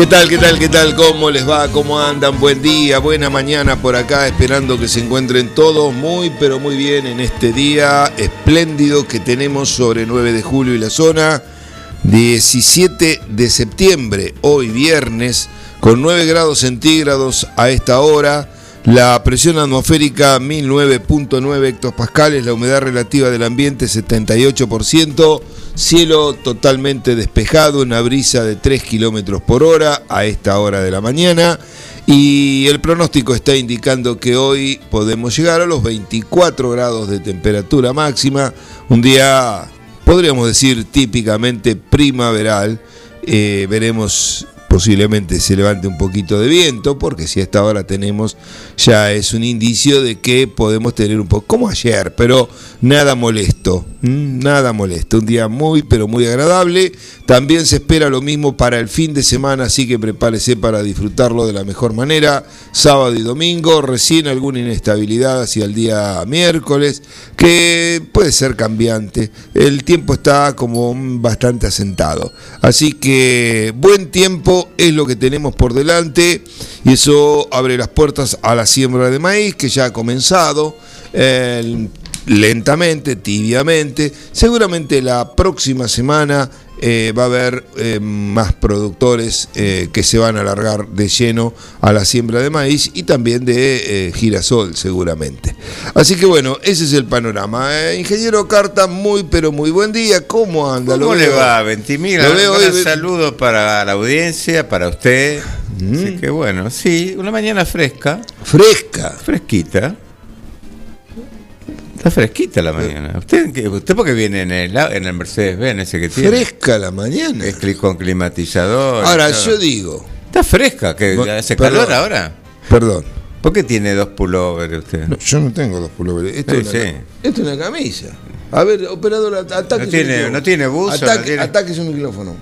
¿Qué tal, qué tal, qué tal? ¿Cómo les va? ¿Cómo andan? Buen día, buena mañana por acá, esperando que se encuentren todos muy, pero muy bien en este día espléndido que tenemos sobre 9 de julio y la zona. 17 de septiembre, hoy viernes, con 9 grados centígrados a esta hora. La presión atmosférica 1009.9 hectopascales, la humedad relativa del ambiente 78%, cielo totalmente despejado, una brisa de 3 kilómetros por hora a esta hora de la mañana. Y el pronóstico está indicando que hoy podemos llegar a los 24 grados de temperatura máxima, un día, podríamos decir, típicamente primaveral. Eh, veremos posiblemente se levante un poquito de viento, porque si a esta hora tenemos, ya es un indicio de que podemos tener un poco, como ayer, pero nada molesto, nada molesto, un día muy, pero muy agradable. También se espera lo mismo para el fin de semana, así que prepárese para disfrutarlo de la mejor manera, sábado y domingo, recién alguna inestabilidad hacia el día miércoles, que puede ser cambiante, el tiempo está como bastante asentado, así que buen tiempo es lo que tenemos por delante y eso abre las puertas a la siembra de maíz que ya ha comenzado. Eh, lentamente, tibiamente. Seguramente la próxima semana eh, va a haber eh, más productores eh, que se van a alargar de lleno a la siembra de maíz y también de girasol seguramente. Así que bueno, ese es el panorama. Ingeniero Carta, muy pero muy buen día. ¿Cómo anda? ¿Cómo le va, Ventimiglia? Un saludo para la audiencia, para usted. Mm. Así que bueno, sí, una mañana fresca. Fresca. Fresquita. Está fresquita la mañana. ¿Usted, usted porque viene en el, en el Mercedes-Benz ese que tiene? Fresca la mañana. Es con climatizador. Ahora, yo digo. Está fresca, que hace calor ahora. Perdón. ¿Por qué tiene dos pullovers usted? yo no tengo dos pullovers. Esto, es, una, esto es una camisa. A ver, operador, ataque. No tiene, no tiene buzo. Ataque, no tiene... ataque su micrófono.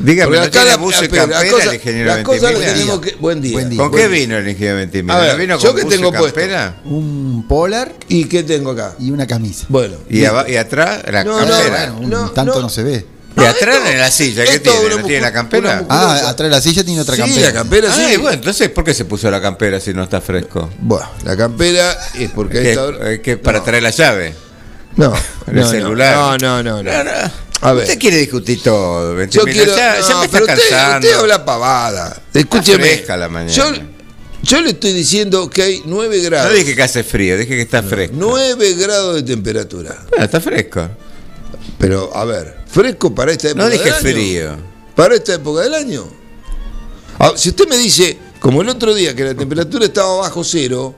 Dígame, ¿no tiene buzo y campera el ingeniero Ventimiglia? Que, buen día. Buen día. ¿Con qué vino el ingeniero Ventimiglia? ¿Vino con yo que tengo campera? Un polar. ¿Y qué tengo acá? Y una camisa. Bueno. ¿Y, y atrás la no, campera? No, bueno, un, tanto no, se ve. ¿Y atrás en la silla? ¿Qué tiene? ¿No tiene la campera? Ah, atrás de la silla tiene otra campera. Sí, la campera sí. Ah, bueno, entonces, ¿por qué se puso la campera si no está fresco? Bueno, la campera es porque... Es que, para traer la llave. No. El celular. no, no. no. no. A ver. Usted quiere discutir todo. Yo quiero, ya, me está cansando. Usted, habla pavada. Escúcheme. la mañana. Yo, yo, le estoy diciendo que hay 9 grados. No dije que hace frío, dije que está fresco. 9 grados de temperatura. Ah, está fresco. Pero, a ver, fresco para esta época No dije del año? frío. Para esta época del año. Ah, si usted me dice, como el otro día, que la temperatura estaba bajo cero,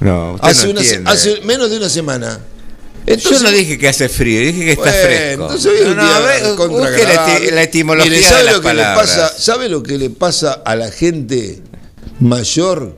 no, usted hace, no una, hace menos de una semana. Entonces, Yo no dije que hace frío, dije que está bueno, fresco. Entonces no, no, a ver, la, la, etimología Mire, ¿sabe de las lo que le pasa, ¿Sabe lo que le pasa a la gente mayor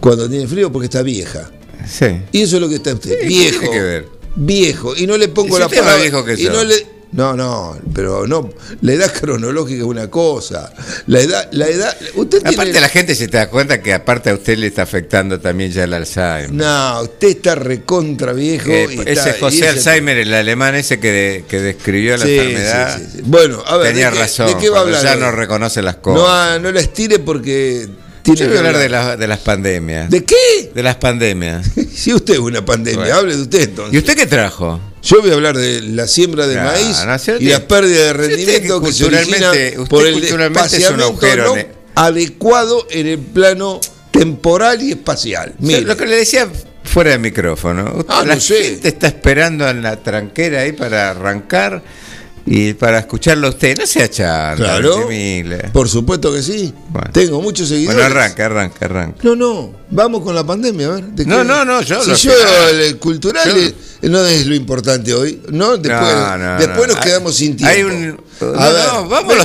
cuando tiene frío? Porque está vieja. Sí. Y eso es lo que está usted. Sí, viejo. Tiene que ver? Viejo. Y no le pongo ¿Y la si palabra. Viejo que y no le, no, no, pero no, la edad cronológica es una cosa. La edad, la edad, usted Aparte la gente se te da cuenta que aparte a usted le está afectando también ya el Alzheimer. No, usted está recontra viejo. Eh, y ese está, José y Alzheimer, el alemán ese que, de, que describió la sí, enfermedad. Sí, sí, bueno, a ver, tenía ¿de razón. ¿de qué va a hablar? Ya no reconoce las cosas. No, no la estire porque tiene que hablar de, la, de, las pandemias. ¿De qué? De las pandemias. si usted es una pandemia, bueno. hable de usted entonces. ¿Y usted qué trajo? Yo voy a hablar de la siembra de maíz no, y la pérdida de rendimiento que, que se origina por el espaciamiento no adecuado en el plano temporal y espacial. Mire. Lo que le decía fuera de micrófono. Ah, la no sé. gente está esperando en la tranquera ahí para arrancar Y para escucharlo a usted, no sea chanta. Claro. Por supuesto que sí. Tengo muchos seguidores. Bueno, arranca, arranca, arranca. No, no. Vamos con la pandemia, a ver. no, no, no, yo Si yo, el, cultural no es lo importante hoy. No, después, después nos quedamos sin tiempo. Hay un, no, vamos,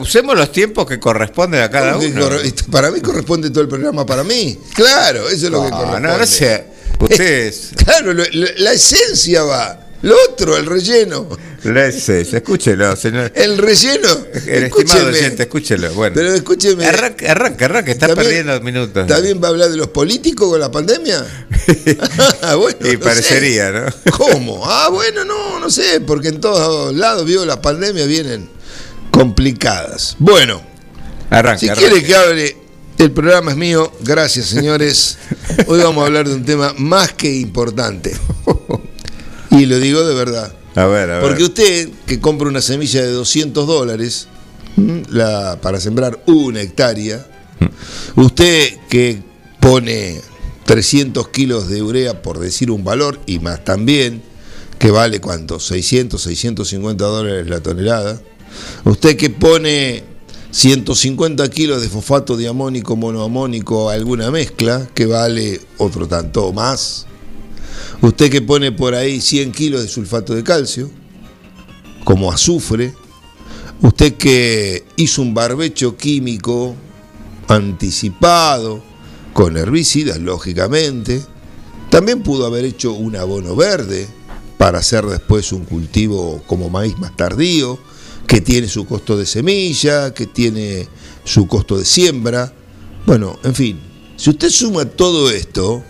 usemos los tiempos que corresponden a cada uno. para mí corresponde todo el programa para mí. Claro, eso es lo que corresponde. No, no sé. Ustedes. claro, la esencia va. Lo otro, el relleno. Leses, escúchelo, señor. El relleno. El estimado oyente, escúchelo. Bueno. Pero escúcheme. Arranca, arranca, arranca está perdiendo minutos. ¿También va a hablar de los políticos con la pandemia? Ah, bueno, y parecería, ¿no? ¿Cómo? Ah, bueno, no, no sé, porque en todos lados, vio, la pandemia vienen complicadas. Bueno. Arranca. Si quiere que hable el programa es mío, gracias señores. Hoy vamos a hablar de un tema más que importante. Y lo digo de verdad. A ver, a ver. Porque usted que compra una semilla de 200 dólares la, para sembrar una hectárea, usted que pone 300 kilos de urea, por decir un valor, y más también, que vale cuánto, 600, 650 dólares la tonelada, usted que pone 150 kilos de fosfato diamónico, monoamónico, alguna mezcla, que vale otro tanto más, Usted que pone por ahí 100 kilos de sulfato de calcio, como azufre, usted que hizo un barbecho químico anticipado, con herbicidas, lógicamente, también pudo haber hecho un abono verde para hacer después un cultivo como maíz más tardío, que tiene su costo de semilla, que tiene su costo de siembra. Bueno, en fin, si usted suma todo esto,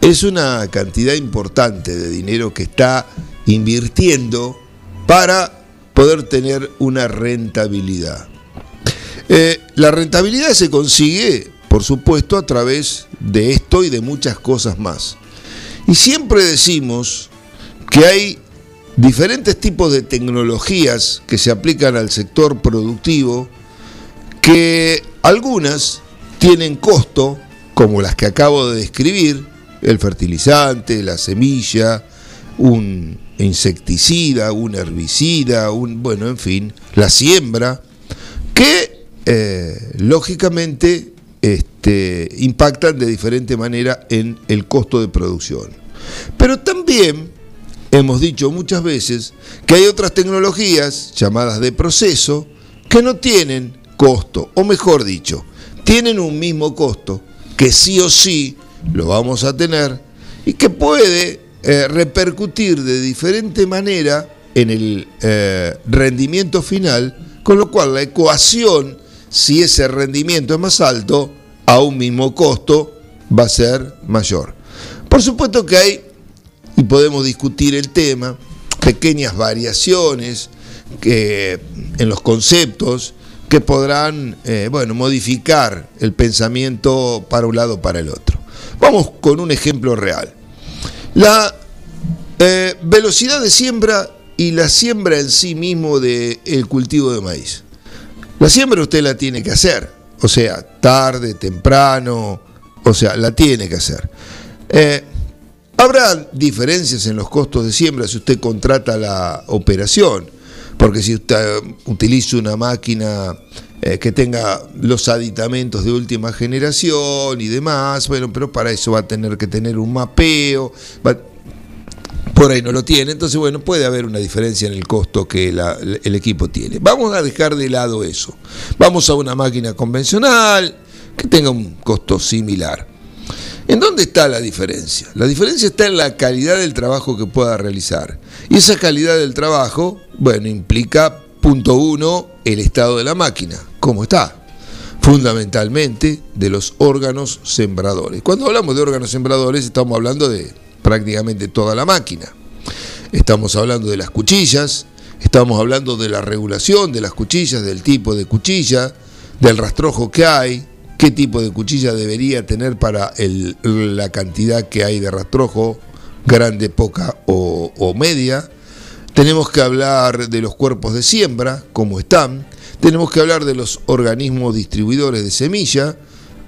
es una cantidad importante de dinero que está invirtiendo para poder tener una rentabilidad. Eh, la rentabilidad se consigue, por supuesto, a través de esto y de muchas cosas más. Y siempre decimos que hay diferentes tipos de tecnologías que se aplican al sector productivo, que algunas tienen costo, como las que acabo de describir, el fertilizante, la semilla, un insecticida, un herbicida, un, bueno, en fin, la siembra, que eh, lógicamente este, impactan de diferente manera en el costo de producción. Pero también hemos dicho muchas veces que hay otras tecnologías llamadas de proceso que no tienen costo, o mejor dicho, tienen un mismo costo que sí o sí lo vamos a tener y que puede eh, repercutir de diferente manera en el eh, rendimiento final, con lo cual la ecuación, si ese rendimiento es más alto, a un mismo costo va a ser mayor. Por supuesto que hay, y podemos discutir el tema, pequeñas variaciones en los conceptos que podrán eh, bueno, modificar el pensamiento para un lado o para el otro. Vamos con un ejemplo real. La eh, velocidad de siembra y la siembra en sí mismo del cultivo de maíz. La siembra usted la tiene que hacer, o sea, tarde, temprano, o sea, la tiene que hacer. Eh, habrá diferencias en los costos de siembra si usted contrata la operación, porque si usted utiliza una máquina eh, que tenga los aditamentos de última generación y demás, bueno, pero para eso va a tener que tener un mapeo, por ahí no lo tiene, entonces bueno, puede haber una diferencia en el costo que el equipo tiene. Vamos a dejar de lado eso, vamos a una máquina convencional que tenga un costo similar. ¿En dónde está la diferencia? La diferencia está en la calidad del trabajo que pueda realizar. Y esa calidad del trabajo, bueno, implica, punto uno, el estado de la máquina cómo está, fundamentalmente de los órganos sembradores. Cuando hablamos de órganos sembradores estamos hablando de prácticamente toda la máquina. Estamos hablando de las cuchillas, estamos hablando de la regulación de las cuchillas, del tipo de cuchilla, del rastrojo que hay, qué tipo de cuchilla debería tener para la cantidad que hay de rastrojo, grande, poca o, media. Tenemos que hablar de los cuerpos de siembra, cómo están tenemos que hablar de los organismos distribuidores de semilla.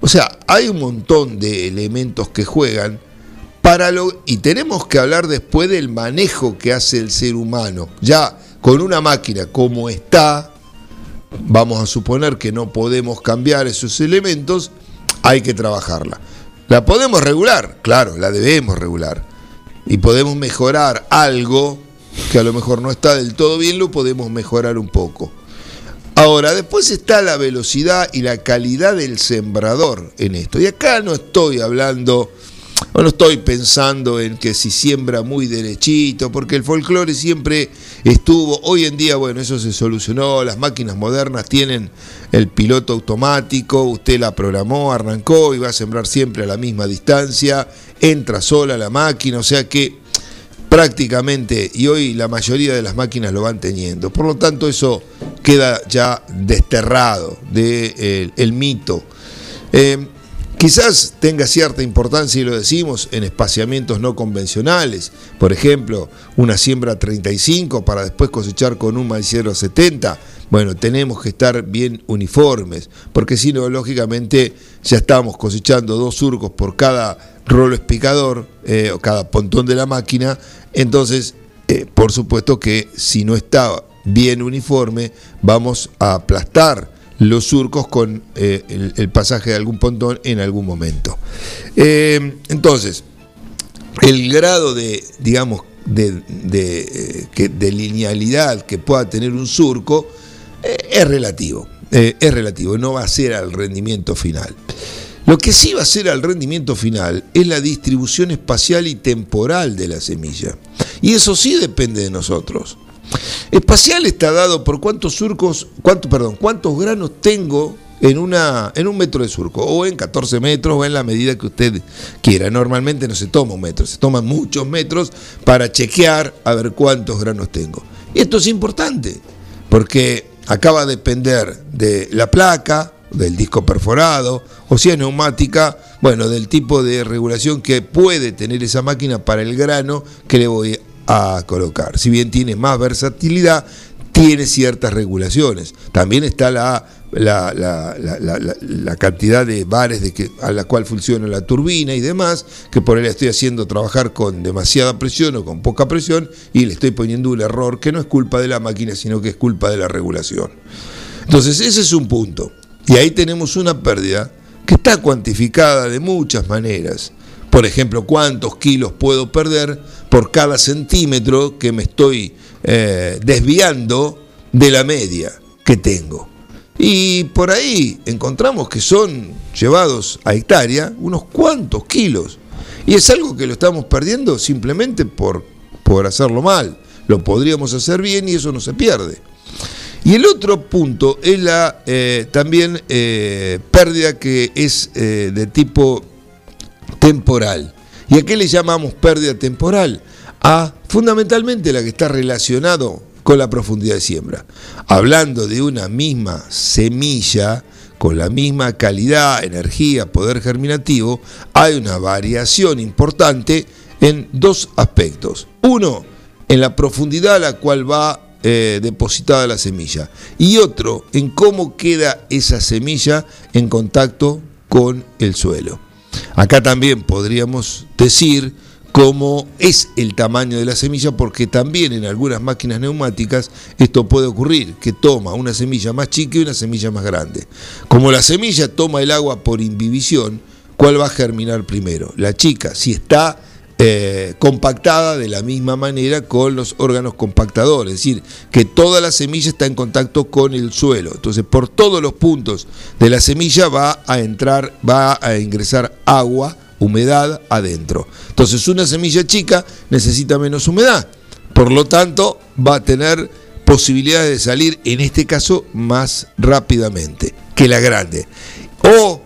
O sea, hay un montón de elementos que juegan para lo, y tenemos que hablar después del manejo que hace el ser humano, ya con una máquina como está, vamos a suponer que no podemos cambiar esos elementos, hay que trabajarla. ¿La podemos regular? Claro, la debemos regular. Y podemos mejorar algo que a lo mejor no está del todo bien, lo podemos mejorar un poco. Ahora, después está la velocidad y la calidad del sembrador en esto. Y acá no estoy hablando, no estoy pensando en que si siembra muy derechito, porque el folclore siempre estuvo, hoy en día, bueno, eso se solucionó, las máquinas modernas tienen el piloto automático, usted la programó, arrancó y va a sembrar siempre a la misma distancia, entra sola la máquina, o sea que prácticamente, y hoy la mayoría de las máquinas lo van teniendo. Por lo tanto, eso queda ya desterrado del de, el mito. Eh, quizás tenga cierta importancia, y lo decimos, en espaciamientos no convencionales. Por ejemplo, una siembra 35 para después cosechar con un maicero 70. Bueno, tenemos que estar bien uniformes, porque si no, lógicamente, ya estamos cosechando dos surcos por cada rolo explicador eh, o cada pontón de la máquina, entonces, eh, por supuesto que si no está bien uniforme, vamos a aplastar los surcos con eh, el, pasaje de algún pontón en algún momento. entonces, el grado de, digamos, de, de, linealidad que pueda tener un surco es relativo. es relativo, no va a ser al rendimiento final. Lo que sí va a ser al rendimiento final es la distribución espacial y temporal de la semilla. Y eso sí depende de nosotros. Espacial está dado por cuántos surcos, cuánto, perdón, cuántos granos tengo en, una, en un metro de surco, o en 14 metros, o en la medida que usted quiera. Normalmente no se toma un metro, se toman muchos metros para chequear a ver cuántos granos tengo. Y esto es importante, porque acaba a depender de la placa, del disco perforado, o si es neumática, bueno, del tipo de regulación que puede tener esa máquina para el grano que le voy a colocar. Si bien tiene más versatilidad, tiene ciertas regulaciones. También está la, la, la, cantidad de bares de que, a la cual funciona la turbina y demás, que por ahí estoy haciendo trabajar con demasiada presión o con poca presión y le estoy poniendo un error que no es culpa de la máquina, sino que es culpa de la regulación. Entonces, ese es un punto. Y ahí tenemos una pérdida que está cuantificada de muchas maneras. Por ejemplo, cuántos kilos puedo perder por cada centímetro que me estoy eh, desviando de la media que tengo. Y por ahí encontramos que son llevados a hectárea unos cuantos kilos. Y es algo que lo estamos perdiendo simplemente por, por hacerlo mal. Lo podríamos hacer bien y eso no se pierde. Y el otro punto es la eh, también eh, pérdida que es de tipo temporal. ¿Y a qué le llamamos pérdida temporal? A fundamentalmente la que está relacionado con la profundidad de siembra. Hablando de una misma semilla, con la misma calidad, energía, poder germinativo, hay una variación importante en dos aspectos. Uno, en la profundidad a la cual va eh, depositada la semilla. Y otro, en cómo queda esa semilla en contacto con el suelo. Acá también podríamos decir cómo es el tamaño de la semilla, porque también en algunas máquinas neumáticas esto puede ocurrir, que toma una semilla más chica y una semilla más grande. Como la semilla toma el agua por imbibición, ¿cuál va a germinar primero? La chica, si está eh, compactada de la misma manera con los órganos compactadores, es decir, que toda la semilla está en contacto con el suelo. Entonces, por todos los puntos de la semilla va a entrar, va a ingresar agua, humedad adentro. Entonces, una semilla chica necesita menos humedad, por lo tanto, va a tener posibilidades de salir, en este caso, más rápidamente que la grande. O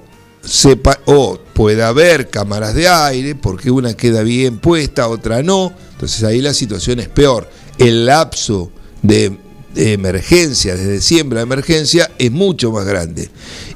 sepa, o puede haber cámaras de aire, porque una queda bien puesta, otra no, entonces ahí la situación es peor. El lapso de, emergencia, desde siembra a emergencia, es mucho más grande.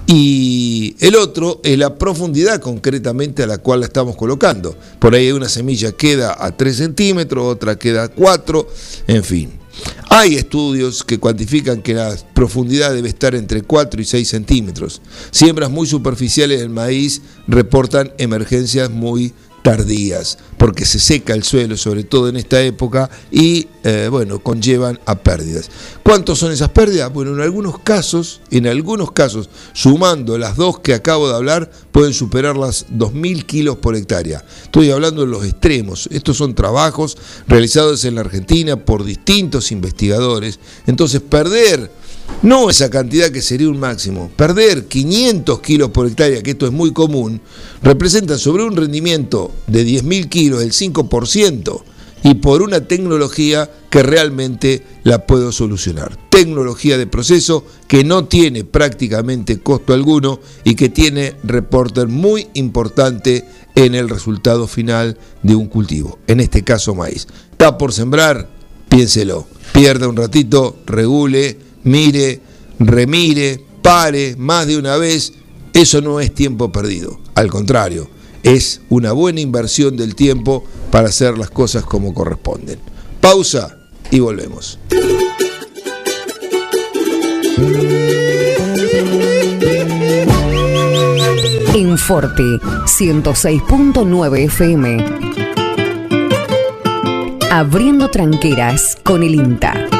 Y el otro es la profundidad concretamente a la cual la estamos colocando. Por ahí una semilla queda a 3 centímetros, otra queda a 4, en fin. Hay estudios que cuantifican que la profundidad debe estar entre 4 y 6 centímetros. Siembras muy superficiales del maíz reportan emergencias muy tardías, porque se seca el suelo, sobre todo en esta época, y eh, bueno, conllevan a pérdidas. ¿Cuántos son esas pérdidas? Bueno, en algunos casos, en algunos casos, sumando las dos que acabo de hablar, pueden superar las 2.000 kilos por hectárea. Estoy hablando de los extremos. Estos son trabajos realizados en la Argentina por distintos investigadores. Entonces, perder no esa cantidad que sería un máximo. Perder 500 kilos por hectárea, que esto es muy común, representa sobre un rendimiento de 10.000 kilos el 5% y por una tecnología que realmente la puedo solucionar. Tecnología de proceso que no tiene prácticamente costo alguno y que tiene reporter muy importante en el resultado final de un cultivo, en este caso maíz. ¿Está por sembrar? Piénselo. Pierda un ratito, regule mire, remire, pare más de una vez, eso no es tiempo perdido. Al contrario, es una buena inversión del tiempo para hacer las cosas como corresponden. Pausa y volvemos. En Forte 106.9 FM. Abriendo tranqueras con el INTA.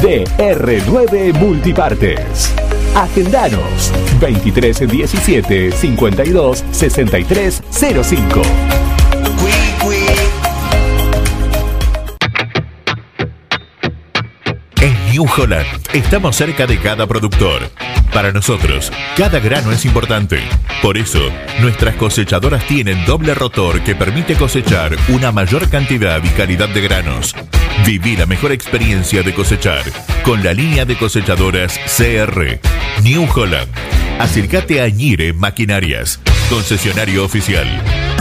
DR9 Multipartes. Agendanos 2317 52 63 05. En New Holland estamos cerca de cada productor. Para nosotros, cada grano es importante. Por eso, nuestras cosechadoras tienen doble rotor que permite cosechar una mayor cantidad y calidad de granos. Viví la mejor experiencia de cosechar con la línea de cosechadoras CR New Holland. Acércate a Ñire Maquinarias, concesionario oficial.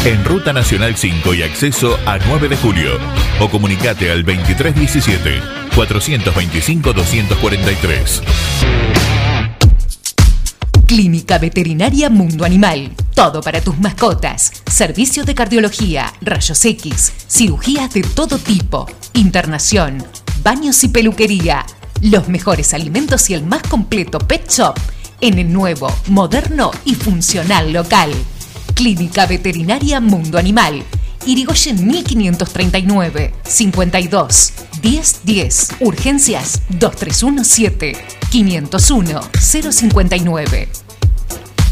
En Ruta Nacional 5 y acceso a 9 de julio. O comunicate al 2317 425 243. Clínica Veterinaria Mundo Animal. Todo para tus mascotas. Servicios de cardiología, rayos X, cirugías de todo tipo, internación, baños y peluquería. Los mejores alimentos y el más completo pet shop en el nuevo, moderno y funcional local. Clínica Veterinaria Mundo Animal. Irigoyen 1539 52 1010 Urgencias 2317 501 059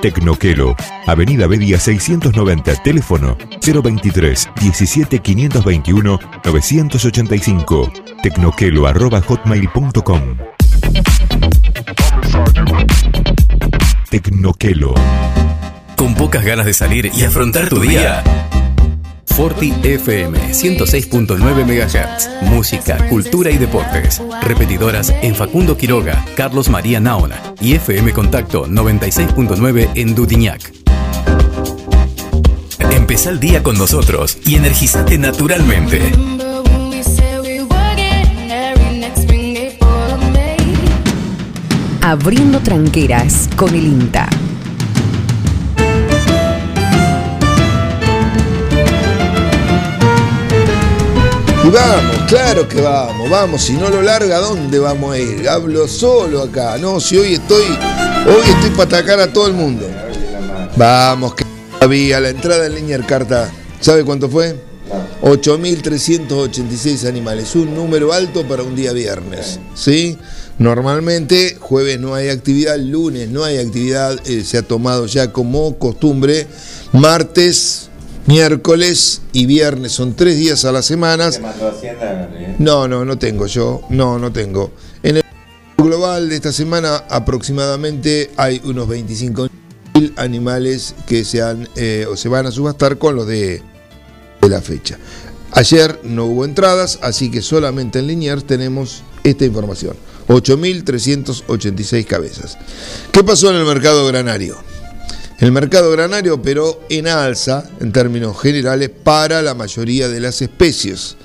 Tecnoquelo, Avenida Bedia 690, teléfono 023 17 521 985. Tecnoquelo arroba hotmail.com. Tecnoquelo. Con pocas ganas de salir y afrontar tu día. Forti FM 106.9 MHz. Música, cultura y deportes. Repetidoras en Facundo Quiroga, Carlos María Naona y FM Contacto 96.9 en Dudiñac. Empezá el día con nosotros y energizate naturalmente. Abriendo tranqueras con el INTA. Vamos, claro que vamos, vamos, si no lo larga, ¿a dónde vamos a ir? Hablo solo acá, no, si hoy estoy, hoy estoy para atacar a todo el mundo. Vamos, que había la entrada en línea carta, ¿sabe cuánto fue? 8.386 animales, un número alto para un día viernes, ¿sí? Normalmente jueves no hay actividad, lunes no hay actividad, eh, se ha tomado ya como costumbre, martes miércoles y viernes, son tres días a la semana. No, no, no tengo yo, no, no tengo. En el global de esta semana aproximadamente hay unos 25 mil animales que se, han, eh, o se van a subastar con los de, de la fecha. Ayer no hubo entradas, así que solamente en Liniers tenemos esta información. 8.386 cabezas. ¿Qué pasó en el mercado granario? El mercado granario operó en alza en términos generales para la mayoría de las especies.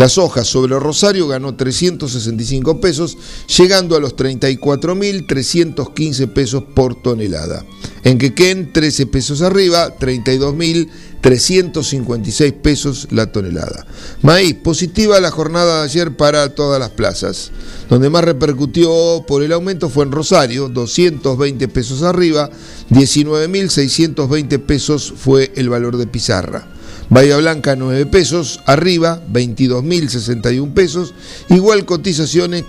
Las hojas sobre Rosario ganó 365 pesos, llegando a los 34.315 pesos por tonelada. En Quequén, 13 pesos arriba, 32.356 pesos la tonelada. Maíz, positiva la jornada de ayer para todas las plazas. Donde más repercutió por el aumento fue en Rosario, 220 pesos arriba, 19.620 pesos fue el valor de pizarra. Bahía Blanca 9 pesos, arriba 22.061 pesos, igual cotizaciones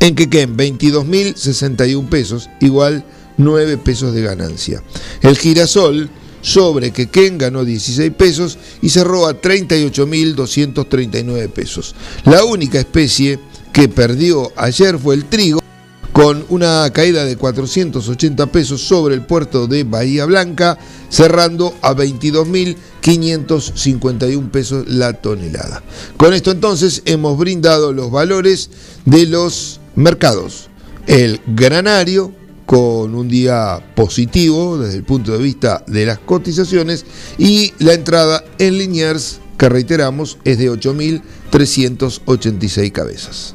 en Quequén 22.061 pesos, igual 9 pesos de ganancia. El girasol sobre Quequén ganó 16 pesos y cerró a 38.239 pesos. La única especie que perdió ayer fue el trigo con una caída de 480 pesos sobre el puerto de Bahía Blanca, cerrando a 22.551 pesos la tonelada. Con esto entonces hemos brindado los valores de los mercados. El granario con un día positivo desde el punto de vista de las cotizaciones y la entrada en Liniers, que reiteramos, es de 8.386 cabezas.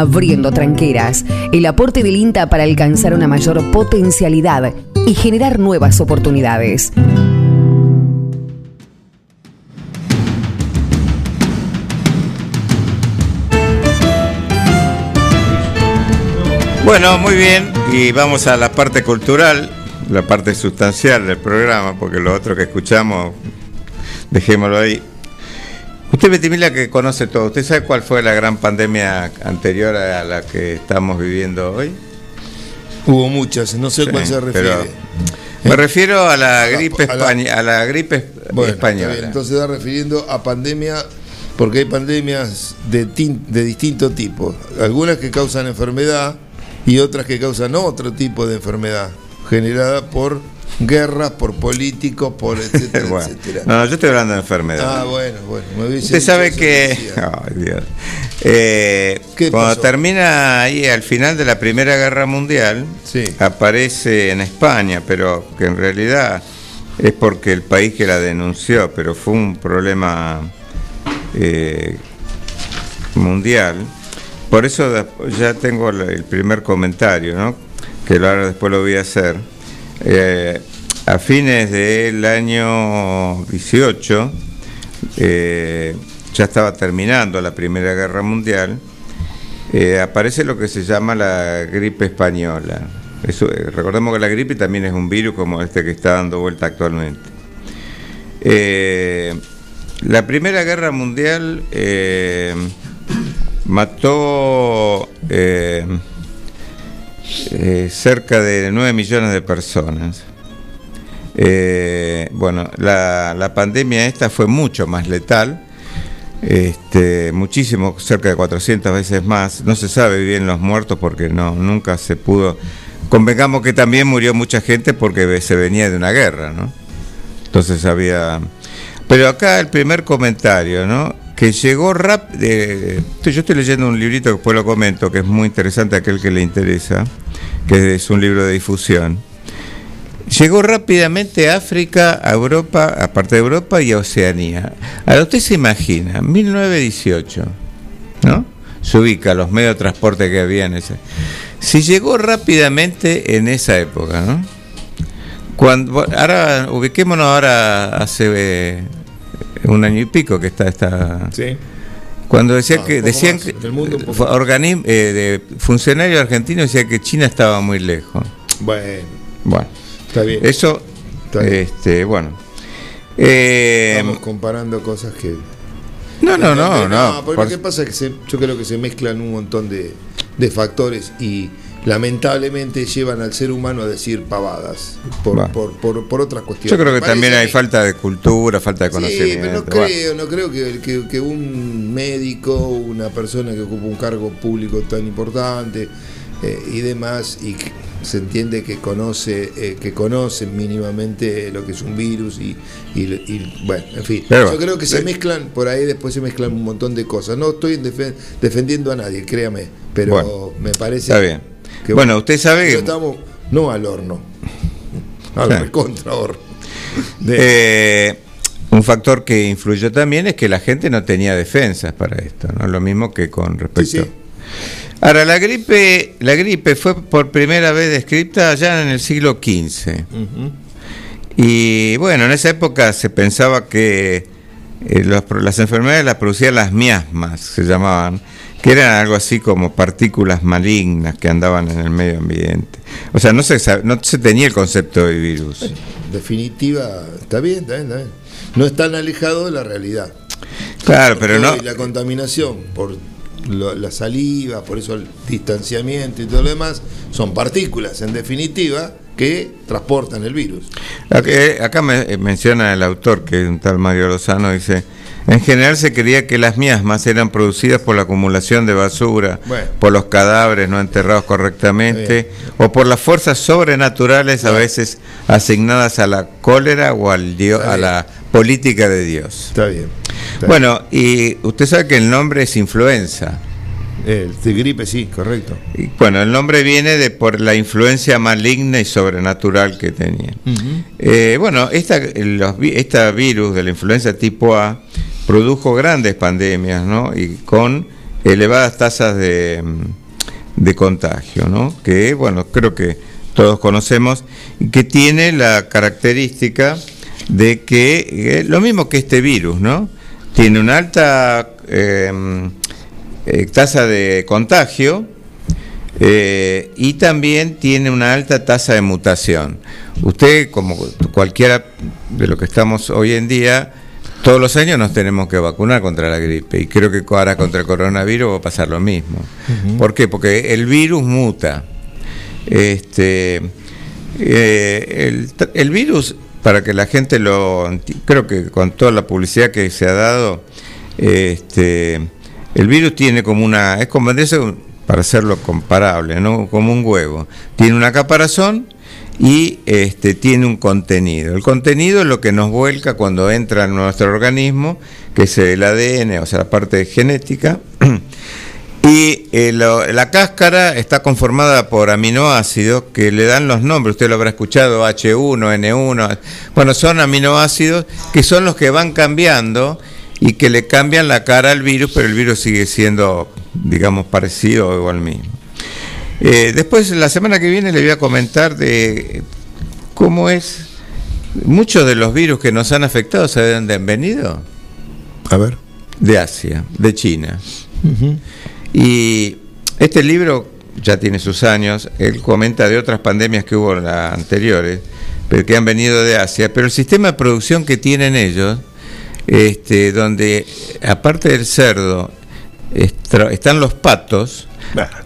Abriendo tranqueras, el aporte del INTA para alcanzar una mayor potencialidad y generar nuevas oportunidades. Bueno, muy bien. Y vamos a la parte cultural, la parte sustancial del programa, porque lo otro que escuchamos, dejémoslo ahí. Usted, Betimila, que conoce todo, ¿usted sabe cuál fue la gran pandemia anterior a la que estamos viviendo hoy? Hubo muchas, no sé a cuál se refiere. me refiero a la gripe, a la, gripe española. Entonces está refiriendo a pandemia porque hay pandemias de, de distinto tipo. Algunas que causan enfermedad, y otras que causan otro tipo de enfermedad generada por guerras, por políticos, por etcétera, etcétera. No, yo estoy hablando de enfermedad. Ah, bueno, bueno. Me Usted sabe que. Ay, Dios. Eh, cuando termina ahí al final de la Primera Guerra Mundial, aparece en España, pero que en realidad es porque el país que la denunció, pero fue un problema eh, Mundial. Por eso ya tengo el primer comentario, ¿no? que ahora después lo voy a hacer. Eh, a fines del año 18, eh, ya estaba terminando la Primera Guerra Mundial, eh, aparece lo que se llama la gripe española. Recordemos que la gripe también es un virus como este que está dando vuelta actualmente. La Primera Guerra Mundial mató eh, cerca de 9 millones de personas. Eh, bueno, la, la pandemia esta fue mucho más letal, este, muchísimo, cerca de 400 veces más. No se sabe bien los muertos porque no, nunca se pudo. Convengamos que también murió mucha gente porque se venía de una guerra, ¿no? Entonces había. Pero acá el primer comentario, ¿no? Que llegó rápido. yo estoy leyendo un librito que después lo comento, que es muy interesante aquel que le interesa, que es un libro de difusión. Llegó rápidamente a África, a Europa, aparte de Europa y a Oceanía. Ahora usted se imagina, 1918, ¿no? Se ubica los medios de transporte que había en ese. Si llegó rápidamente en esa época, ¿no? Ahora, ubiquémonos ahora hace eh, un año y pico que está esta. Sí. Cuando decía No, que decían más, que mundo organismo eh, de funcionarios argentinos decía que China estaba muy lejos. Bueno, Bueno, está bien. eso, Está bien. este, bueno. Eh, Estamos comparando cosas que. no, no, no, no. porque por- lo que pasa es que se- yo creo que se mezclan un montón de, de factores y lamentablemente llevan al ser humano a decir pavadas por, Bueno. por, por, por otras cuestiones. yo creo que también hay falta de cultura, falta de Sí, conocimiento. pero no Bueno, creo, no creo que, que- que un médico, una persona que ocupa un cargo público tan importante eh, y demás, y que se entiende que conoce, eh, que conoce mínimamente lo que es un virus y, y- y, bueno, en fin. Pero Yo creo que se mezclan, por ahí después se mezclan un montón de cosas. No estoy defe- defendiendo a nadie, créame, pero Bueno, me parece Está bien. Que Bueno, usted sabe estamos no al horno, al Claro. recontra horno. De- Eh, un factor que influyó también es que la gente no tenía defensas para esto, ¿no? Lo mismo que con respecto. Sí, sí. Ahora, la gripe, la gripe fue por primera vez descrita ya en el siglo XV. Y bueno, en esa época se pensaba que eh, los las enfermedades las producían las miasmas, se llamaban, que eran algo así como partículas malignas que andaban en el medio ambiente. O sea, no se, no se tenía el concepto de virus. definitiva, está bien, está bien, está bien. No es tan alejado de la realidad. Claro, pero no. La contaminación por lo- la saliva, por eso el distanciamiento y todo lo demás, son partículas, en definitiva, que transportan el virus. Acá, acá me, eh, menciona el autor, que es un tal Mario Lozano, dice, en general se creía que las miasmas eran producidas por la acumulación de basura, Bueno. por los cadáveres no enterrados correctamente, o por las fuerzas sobrenaturales a veces asignadas a la cólera o al a la política de Dios. Está bien. está Bueno, y usted sabe que el nombre es influenza. El de gripe, sí, correcto. Y, bueno, el nombre viene de por la influencia maligna y sobrenatural que tenía. Eh, bueno, esta, los esta virus de la influenza tipo A produjo grandes pandemias, ¿no? Y con elevadas tasas de, de contagio, ¿no? Que, bueno, creo que todos conocemos y que tiene la característica de que, eh, lo mismo que este virus, ¿no? Tiene una alta eh, eh, tasa de contagio, eh, y también tiene una alta tasa de mutación. Usted, como cualquiera de lo que estamos hoy en día, todos los años nos tenemos que vacunar contra la gripe y creo que ahora contra el coronavirus va a pasar lo mismo. ¿Por qué? Porque el virus muta. Este, eh, el, el virus, para que la gente lo... Creo que con toda la publicidad que se ha dado, este, el virus tiene como una... Es como para hacerlo comparable, ¿no? Como un huevo. Tiene una caparazón y este, tiene un contenido. El contenido es lo que nos vuelca cuando entra en nuestro organismo, que es el ADN, o sea, la parte genética. Y eh, la cáscara está conformada por aminoácidos que le dan los nombres, usted lo habrá escuchado, H1, N1, bueno, son aminoácidos que son los que van cambiando y que le cambian la cara al virus, pero el virus sigue siendo, digamos, parecido o igual mismo. Eh, después, la semana que viene, le voy a comentar de cómo es. Muchos de los virus que nos han afectado, ¿saben de dónde han venido? A ver. De Asia, de China. Y este libro ya tiene sus años, él comenta de otras pandemias que hubo en las anteriores, pero que han venido de Asia, pero el sistema de producción que tienen ellos, este, donde aparte del cerdo están los patos,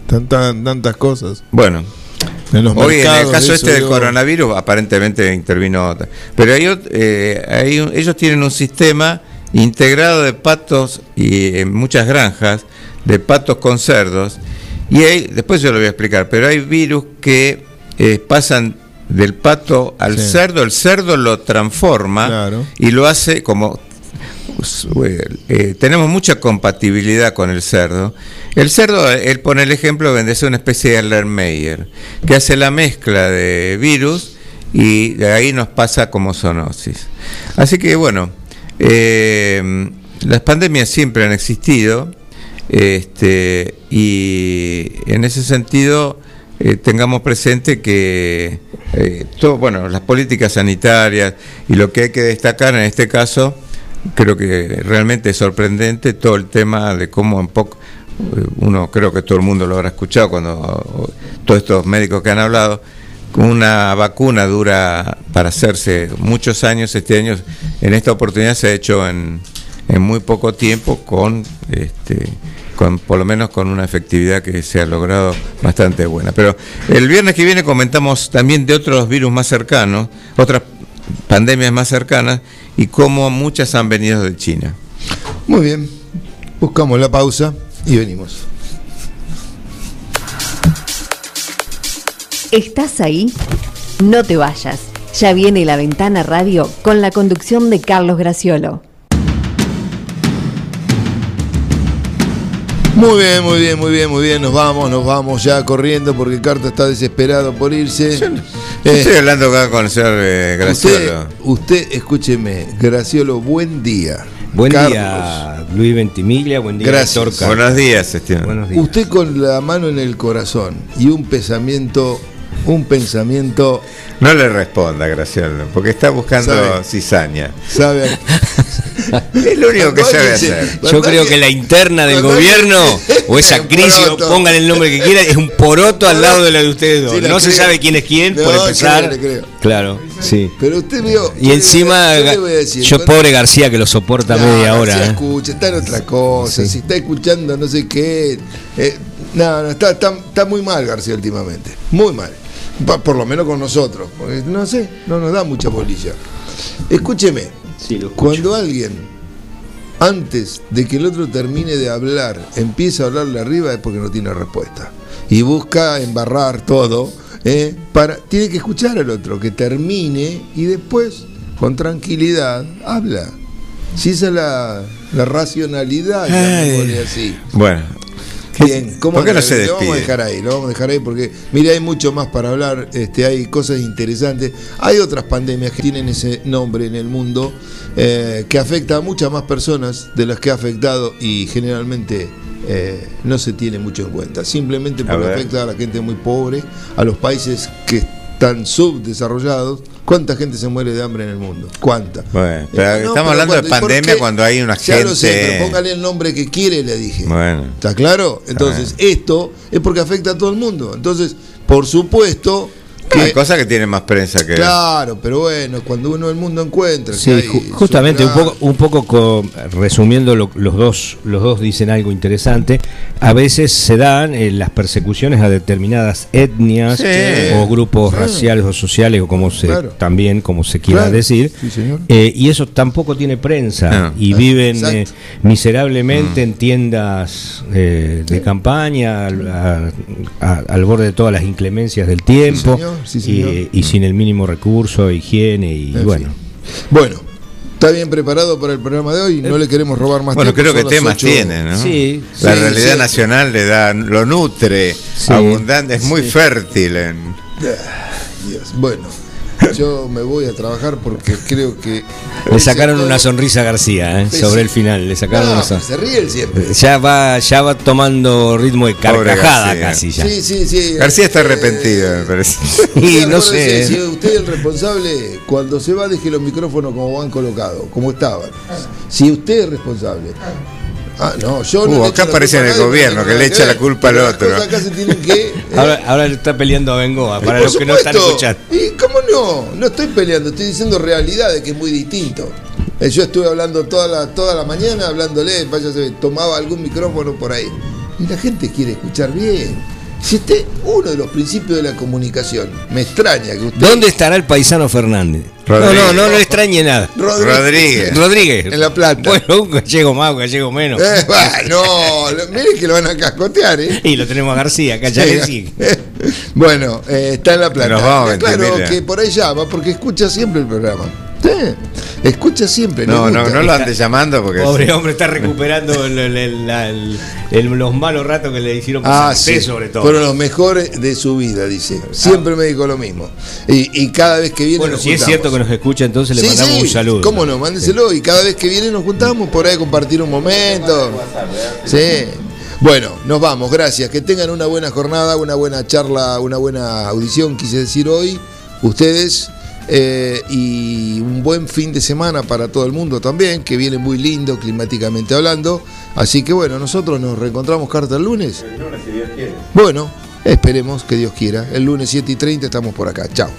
Tantas, tantas cosas. bueno, En los Hoy en el caso eso este del yo- coronavirus aparentemente intervino otra. Pero hay, eh, hay un- ellos tienen un sistema integrado de patos y en muchas granjas de patos con cerdos y hay, después yo lo voy a explicar, pero hay virus que eh, pasan del pato al Sí. cerdo, el cerdo lo transforma Claro. y lo hace como eh, tenemos mucha compatibilidad con el cerdo. El cerdo, él pone el ejemplo, vende una especie de Erlenmeyer, que hace la mezcla de virus y de ahí nos pasa como zoonosis. Así que bueno, eh, las pandemias siempre han existido este, y en ese sentido eh, tengamos presente que eh, todo, bueno, las políticas sanitarias y lo que hay que destacar en este caso, creo que realmente es sorprendente todo el tema de cómo en poco uno creo que todo el mundo lo habrá escuchado cuando todos estos médicos que han hablado una vacuna dura para hacerse muchos años este año en esta oportunidad se ha hecho en, en muy poco tiempo con este con por lo menos con una efectividad que se ha logrado bastante buena. Pero el viernes que viene comentamos también de otros virus más cercanos otras pandemias más cercanas y cómo muchas han venido de China Muy bien. Buscamos la pausa y venimos. ¿Estás ahí? No te vayas. Ya viene la ventana radio con la conducción de Carlos Graciolo. Muy bien, muy bien, muy bien, muy bien. Nos vamos, nos vamos ya corriendo porque Carta está desesperado por irse. Eh, estoy hablando acá con el señor eh, Graciolo usted, escúcheme, Graciolo, buen día. Buen Carlos, día, Luis Ventimiglia. Buen día, Gracias. Torca. buenos días Esteban Buenos días. Usted con la mano en el corazón y un pensamiento, un pensamiento, no le responda Graciolo porque está buscando Sabe. cizaña ¿sabe? es lo único que se- hacer Yo creo que la interna del gobierno o esa crisis, pongan el nombre que quieran, es un poroto al lado de la de ustedes dos. Sí, no se sabe quién es quién, No, por empezar. le creo. Claro, sí. Pero usted vio. Y encima, yo le voy a decir, yo pobre García que lo soporta No, media no hora. se ¿eh? escucha, está en otra cosa. Si está escuchando no sé qué. eh, no, no, está, está, está muy mal García últimamente. Muy mal. Por lo menos con nosotros. Porque no sé, no nos da mucha bolilla. Escúcheme. Sí, lo escucho. Cuando alguien, antes de que el otro termine de hablar, empieza a hablarle arriba es porque no tiene respuesta. Y busca embarrar todo. ¿eh? Para, tiene que escuchar al otro, que termine y después, con tranquilidad, habla. Si esa es la, la racionalidad, así. bueno Bien, ¿cómo ¿Por qué no se Lo vamos a despide? dejar ahí, lo vamos a dejar ahí porque, mire, hay mucho más para hablar, este, hay cosas interesantes. Hay otras pandemias que tienen ese nombre en el mundo eh, que afecta a muchas más personas de las que ha afectado y generalmente eh, no se tiene mucho en cuenta. Simplemente porque afecta a la gente muy pobre, a los países que están subdesarrollados. ¿Cuánta gente se muere de hambre en el mundo? ¿Cuánta? Bueno, pero Eh, no, estamos hablando de cuando- ¿y por pandemia cuando hay una Ya lo sé, gente- pero póngale el nombre que quiere, le dije. bueno ¿Está claro? Entonces, esto es porque afecta a todo el mundo. Entonces, por supuesto que. hay cosas que tienen más prensa que Claro, pero bueno, cuando uno el mundo encuentra. Sí, que hay ju- justamente un poco, un poco co- resumiendo lo- los dos, los dos dicen algo interesante. A veces se dan eh, las persecuciones a determinadas etnias Sí. o grupos Sí. raciales o sociales o como se Claro. también como se quiera Claro. decir. Sí, señor. Eh, y eso tampoco tiene prensa No. y Ah, viven eh, miserablemente en tiendas eh, de campaña al, a- a- al borde de todas las inclemencias del tiempo señor, sí, y- señor. y, sin el mínimo recurso, higiene y En bueno. fin. Bueno, ¿está bien preparado para el programa de hoy? No le queremos robar más bueno tiempo. creo que temas tiene ¿no? Sí, la sí, realidad sí. nacional le da lo nutre Sí. abundante es muy fértil en Dios, bueno. Yo me voy a trabajar porque creo que. Le sacaron una sonrisa a García ¿eh? sobre el final. Le sacaron No, una son- se ríe él siempre. Ya va, ya va tomando ritmo de carcajada García. casi ya. Sí, sí, sí. García está arrepentido, me parece. Y no sé. Si usted es el responsable, cuando se va, deje los micrófonos como van colocados, como estaban. Si usted es responsable. Ah, no, yo no. Uh, acá echo la parece culpa en el gobierno, no que le echa la culpa al otro. cosas acá se tienen que. eh, Ahora, ahora le está peleando a Bengoa para los que no están escuchando. ¿Y cómo no? No estoy peleando, estoy diciendo realidades que es muy distinto. Eh, Yo estuve hablando toda la, toda la mañana, hablándole, vaya, se tomaba algún micrófono por ahí. Y la gente quiere escuchar bien. Si usted, uno de los principios de la comunicación, me extraña que usted. ¿Dónde estará el paisano Fernández? Rodríguez. No, no, no extrañe nada. Rodríguez. Rodríguez. En La Plata. Bueno, un gallego más, un gallego menos. Eh, bah, no, lo- mire que lo van a cascotear, ¿eh? Y lo tenemos a García, acá ya que sí. Bueno, eh, está en La Plata. Nos vamos, claro que por ahí llama, porque escucha siempre el programa. Sí, escucha siempre. No, no, no lo andes llamando porque. Pobre hombre, está recuperando el- el- el- la- el- el- los malos ratos que le hicieron pasar Ah, a usted, sí, sobre todo. fueron los mejores de su vida, dice. Siempre me dijo lo mismo. Y, y cada vez que viene bueno, nos si es cierto que nos escucha, entonces le Sí, mandamos sí, un saludo. ¿Cómo no? Mándeselo. Y cada vez que viene nos juntamos por ahí a compartir un momento. Sí. Bueno, nos vamos, gracias. Que tengan una buena jornada, una buena charla, una buena audición, quise decir hoy, ustedes. Eh, y un buen fin de semana para todo el mundo también, que viene muy lindo climáticamente hablando. Así que bueno, nosotros nos reencontramos carta el lunes. Bueno, esperemos que Dios quiera. El lunes 7 y 30 estamos por acá. Chao.